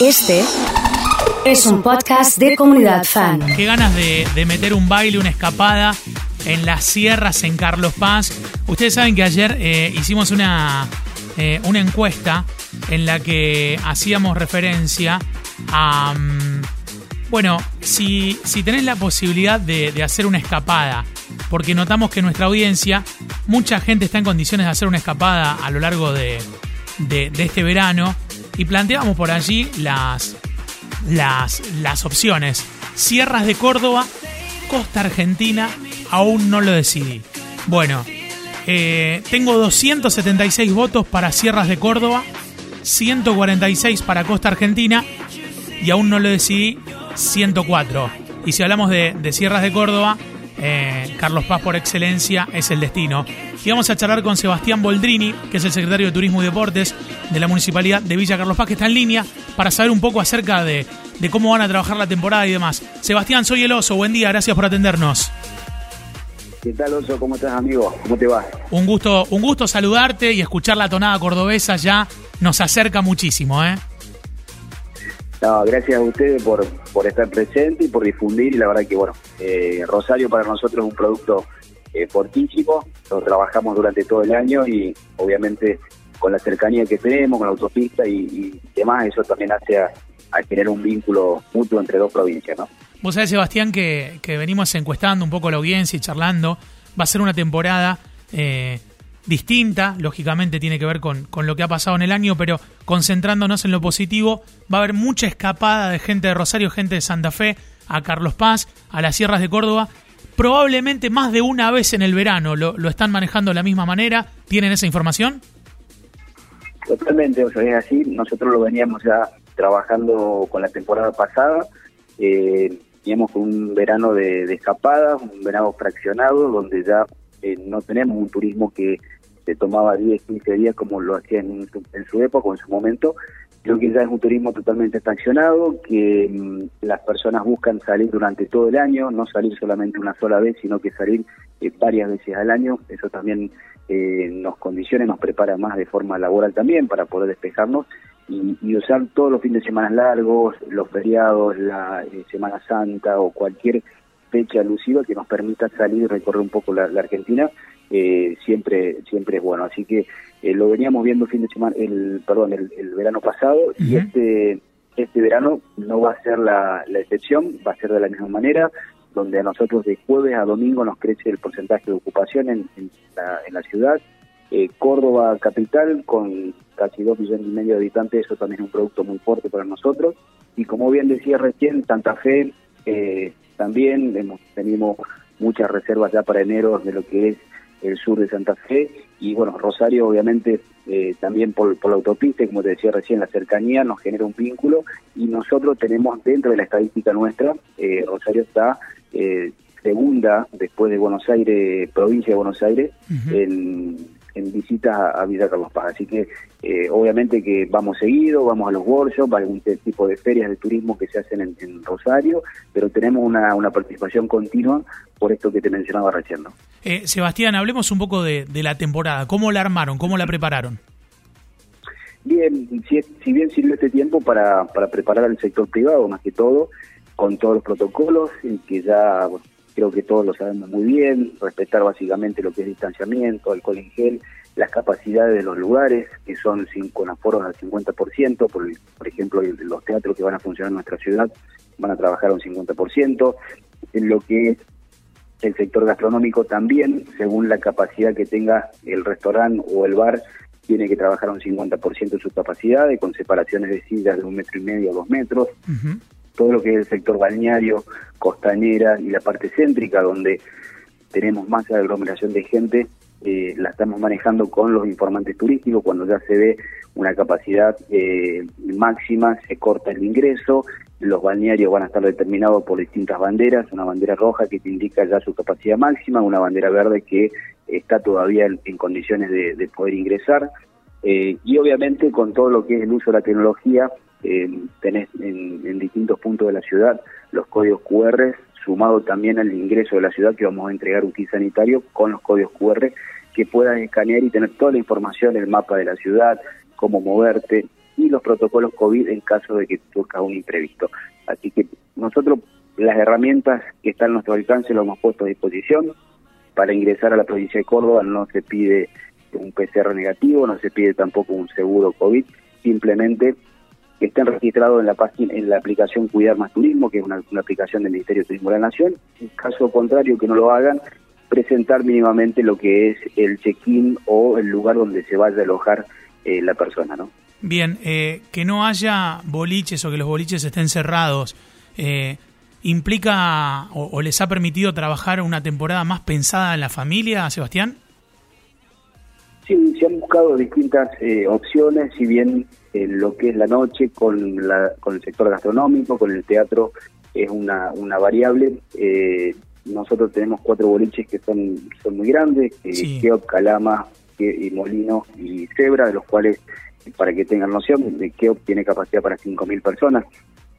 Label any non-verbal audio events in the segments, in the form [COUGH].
Este es un podcast de comunidad fan. Qué ganas de, meter un baile, una escapada en las sierras en Carlos Paz. Ustedes saben que ayer eh, hicimos una, eh, una encuesta en la que hacíamos referencia a... mm, bueno, si, si tenés la posibilidad de, hacer una escapada, porque notamos que nuestra audiencia, mucha gente está en condiciones de hacer una escapada a lo largo de- de este verano, y planteamos por allí las, las, las opciones. Sierras de Córdoba, Costa Argentina, aún no lo decidí. Bueno, eh, tengo 276 votos para Sierras de Córdoba, 146 para Costa Argentina y aún no lo decidí, 104. Y si hablamos de, de Sierras de Córdoba, eh, Carlos Paz por excelencia es el destino. Y vamos a charlar con Sebastián Boldrini, que es el secretario de Turismo y Deportes de la Municipalidad de Villa Carlos Paz, que está en línea para saber un poco acerca de, de cómo van a trabajar la temporada y demás. Sebastián, soy el oso, buen día, gracias por atendernos. ¿Qué tal, Oso? ¿Cómo estás, amigo? ¿Cómo te va? Un gusto, un gusto saludarte y escuchar la tonada cordobesa ya nos acerca muchísimo, ¿eh? No, gracias a ustedes por, por estar presente y por difundir. Y la verdad que, bueno, eh, Rosario para nosotros es un producto eh, fortísimo. Lo trabajamos durante todo el año y, obviamente, con la cercanía que tenemos, con la autopista y, demás, eso también hace a, a generar un vínculo mutuo entre dos provincias, ¿no? Vos sabés, Sebastián, que, que venimos encuestando un poco la audiencia y charlando. Va a ser una temporada eh, distinta, lógicamente tiene que ver con, con lo que ha pasado en el año, pero concentrándonos en lo positivo, va a haber mucha escapada de gente de Rosario, gente de Santa Fe, a Carlos Paz, a las sierras de Córdoba. Probablemente más de una vez en el verano lo, lo están manejando de la misma manera. ¿Tienen esa información? Totalmente, o sea, es así. Nosotros lo veníamos ya trabajando con la temporada pasada. Eh, teníamos un verano de, de escapadas, un verano fraccionado, donde ya eh, no tenemos un turismo que se tomaba 10, 15 días como lo hacía en, su- época o en su momento. Creo que ya es un turismo totalmente fraccionado, que mm, las personas buscan salir durante todo el año, no salir solamente una sola vez, sino que salir eh, varias veces al año. Eso también eh, nos condiciona, nos prepara más de forma laboral también para poder despejarnos y, y usar todos los fines de semana largos, los feriados, la eh, Semana Santa o cualquier fecha alusiva que nos permita salir y recorrer un poco la Argentina, eh, siempre siempre es bueno. Así que eh, lo veníamos viendo el fin de semana, el perdón, el, el verano pasado y este este verano no va a ser la, la excepción, va a ser de la misma manera, donde a nosotros de jueves a domingo nos crece el porcentaje de ocupación en, en la, en la ciudad. Eh, Córdoba capital con casi dos millones y medio de habitantes, eso también es un producto muy fuerte para nosotros. Y como bien decía recién, Santa Fe eh, también hemos tenido muchas reservas ya para enero de lo que es el sur de Santa Fe. Y bueno, Rosario obviamente eh, también por, por la autopista, como te decía recién, la cercanía nos genera un vínculo. Y nosotros tenemos dentro de la estadística nuestra, eh, Rosario está eh, segunda después de Buenos Aires, provincia de Buenos Aires, en, en visitas a, a Villa Carlos Paz. Así que eh, obviamente que vamos seguido, vamos a los workshops, a algún tipo de ferias de turismo que se hacen en, en Rosario, pero tenemos una, una participación continua por esto que te mencionaba recién. ¿no? Eh, Sebastián, hablemos un poco de, de la temporada. ¿Cómo la armaron? ¿Cómo la prepararon? Bien, si, si bien sirvió este tiempo para, para preparar al sector privado, más que todo, con todos los protocolos, y que ya bueno, creo que todos lo sabemos muy bien, respetar básicamente lo que es distanciamiento, alcohol en gel, las capacidades de los lugares, que son sin, con aforos al 50%, por, por ejemplo, los teatros que van a funcionar en nuestra ciudad van a trabajar un 50%, en lo que es el sector gastronómico también, según la capacidad que tenga el restaurante o el bar, tiene que trabajar un 50% de su capacidad, con separaciones de sillas de un metro y medio a dos metros. Todo lo que es el sector balneario, costanera y la parte céntrica, donde tenemos más aglomeración de gente, eh, la estamos manejando con los informantes turísticos. Cuando ya se ve una capacidad eh, máxima, se corta el ingreso. Los balnearios van a estar determinados por distintas banderas, una bandera roja que te indica ya su capacidad máxima, una bandera verde que está todavía en, condiciones de, de poder ingresar. Eh, y obviamente con todo lo que es el uso de la tecnología, eh, tenés en, en distintos puntos de la ciudad los códigos QR, sumado también al ingreso de la ciudad que vamos a entregar un kit sanitario con los códigos QR que puedan escanear y tener toda la información, el mapa de la ciudad, cómo moverte, y los protocolos COVID en caso de que surja un imprevisto. Así que nosotros las herramientas que están a nuestro alcance lo hemos puesto a disposición. Para ingresar a la provincia de Córdoba no se pide un PCR negativo, no se pide tampoco un seguro COVID, simplemente que estén registrados en la página, en la aplicación Cuidar Más Turismo, que es una, aplicación del Ministerio de Turismo de la Nación. En caso contrario, que no lo hagan, presentar mínimamente lo que es el check-in o el lugar donde se vaya a alojar eh, la persona, ¿no? Bien, eh, que no haya boliches o que los boliches estén cerrados, eh, ¿implica o, les ha permitido trabajar una temporada más pensada en la familia, Sebastián? Sí, se han buscado distintas opciones, si bien lo que es la noche con, la, con el sector gastronómico, con el teatro es una, una variable. nosotros tenemos cuatro boliches que son, son muy grandes, sí. Calama, y Molino y Zebra, de los cuales, para que tengan noción, de que tiene capacidad para 5.000 personas.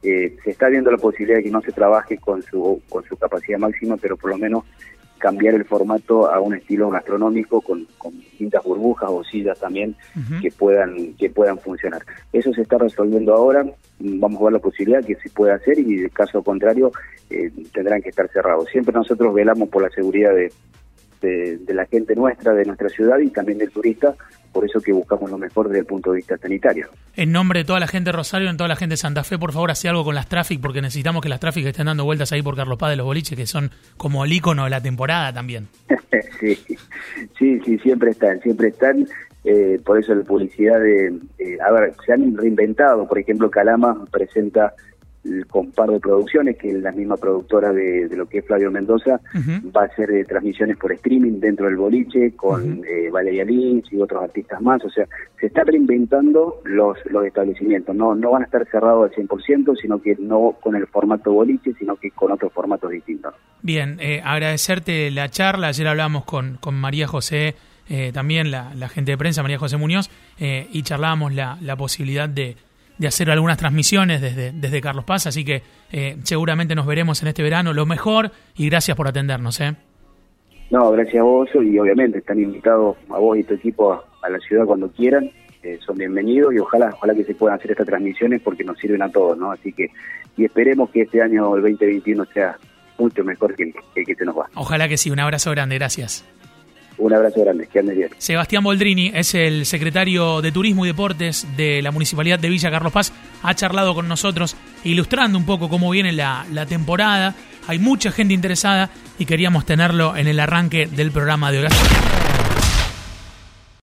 Eh, se está viendo la posibilidad de que no se trabaje con su, con su capacidad máxima, pero por lo menos cambiar el formato a un estilo gastronómico con, con distintas burbujas o sillas también que puedan que puedan funcionar. Eso se está resolviendo ahora, vamos a ver la posibilidad que se pueda hacer y de caso contrario eh, tendrán que estar cerrados. Siempre nosotros velamos por la seguridad de, de, la gente nuestra, de nuestra ciudad y también del turista, por eso que buscamos lo mejor desde el punto de vista sanitario. En nombre de toda la gente de Rosario, en toda la gente de Santa Fe, por favor, hace algo con las tráficas, porque necesitamos que las tráficas estén dando vueltas ahí por Carlos Paz de los boliches, que son como el icono de la temporada también. [LAUGHS] sí, sí, sí, siempre están, siempre están. Eh, por eso la publicidad de, a ver, se han reinventado, por ejemplo, Calama presenta con par de producciones, que la misma productora de, lo que es Flavio Mendoza va a hacer eh, transmisiones por streaming dentro del boliche con eh, Valeria Lynch y otros artistas más. O sea, se está reinventando los, los establecimientos. No, no van a estar cerrados al 100%, sino que no con el formato boliche, sino que con otros formatos distintos. Bien, eh, agradecerte la charla. Ayer hablamos con, con María José. también la, la gente de prensa, María José Muñoz, y charlábamos la, la posibilidad de, de hacer algunas transmisiones desde, desde Carlos Paz, así que eh, seguramente nos veremos en este verano. Lo mejor y gracias por atendernos. ¿eh? No, gracias a vos y obviamente están invitados a vos y tu equipo a, la ciudad cuando quieran. Eh, son bienvenidos y ojalá ojalá que se puedan hacer estas transmisiones porque nos sirven a todos, ¿no? Así que y esperemos que este año, el 2021, sea mucho mejor que el que se nos va. Ojalá que sí. Un abrazo grande. Gracias. Un abrazo grande, que andes bien. Sebastián Boldrini es el secretario de Turismo y Deportes de la Municipalidad de Villa Carlos Paz. Ha charlado con nosotros ilustrando un poco cómo viene la, la temporada. Hay mucha gente interesada y queríamos tenerlo en el arranque del programa de hoy.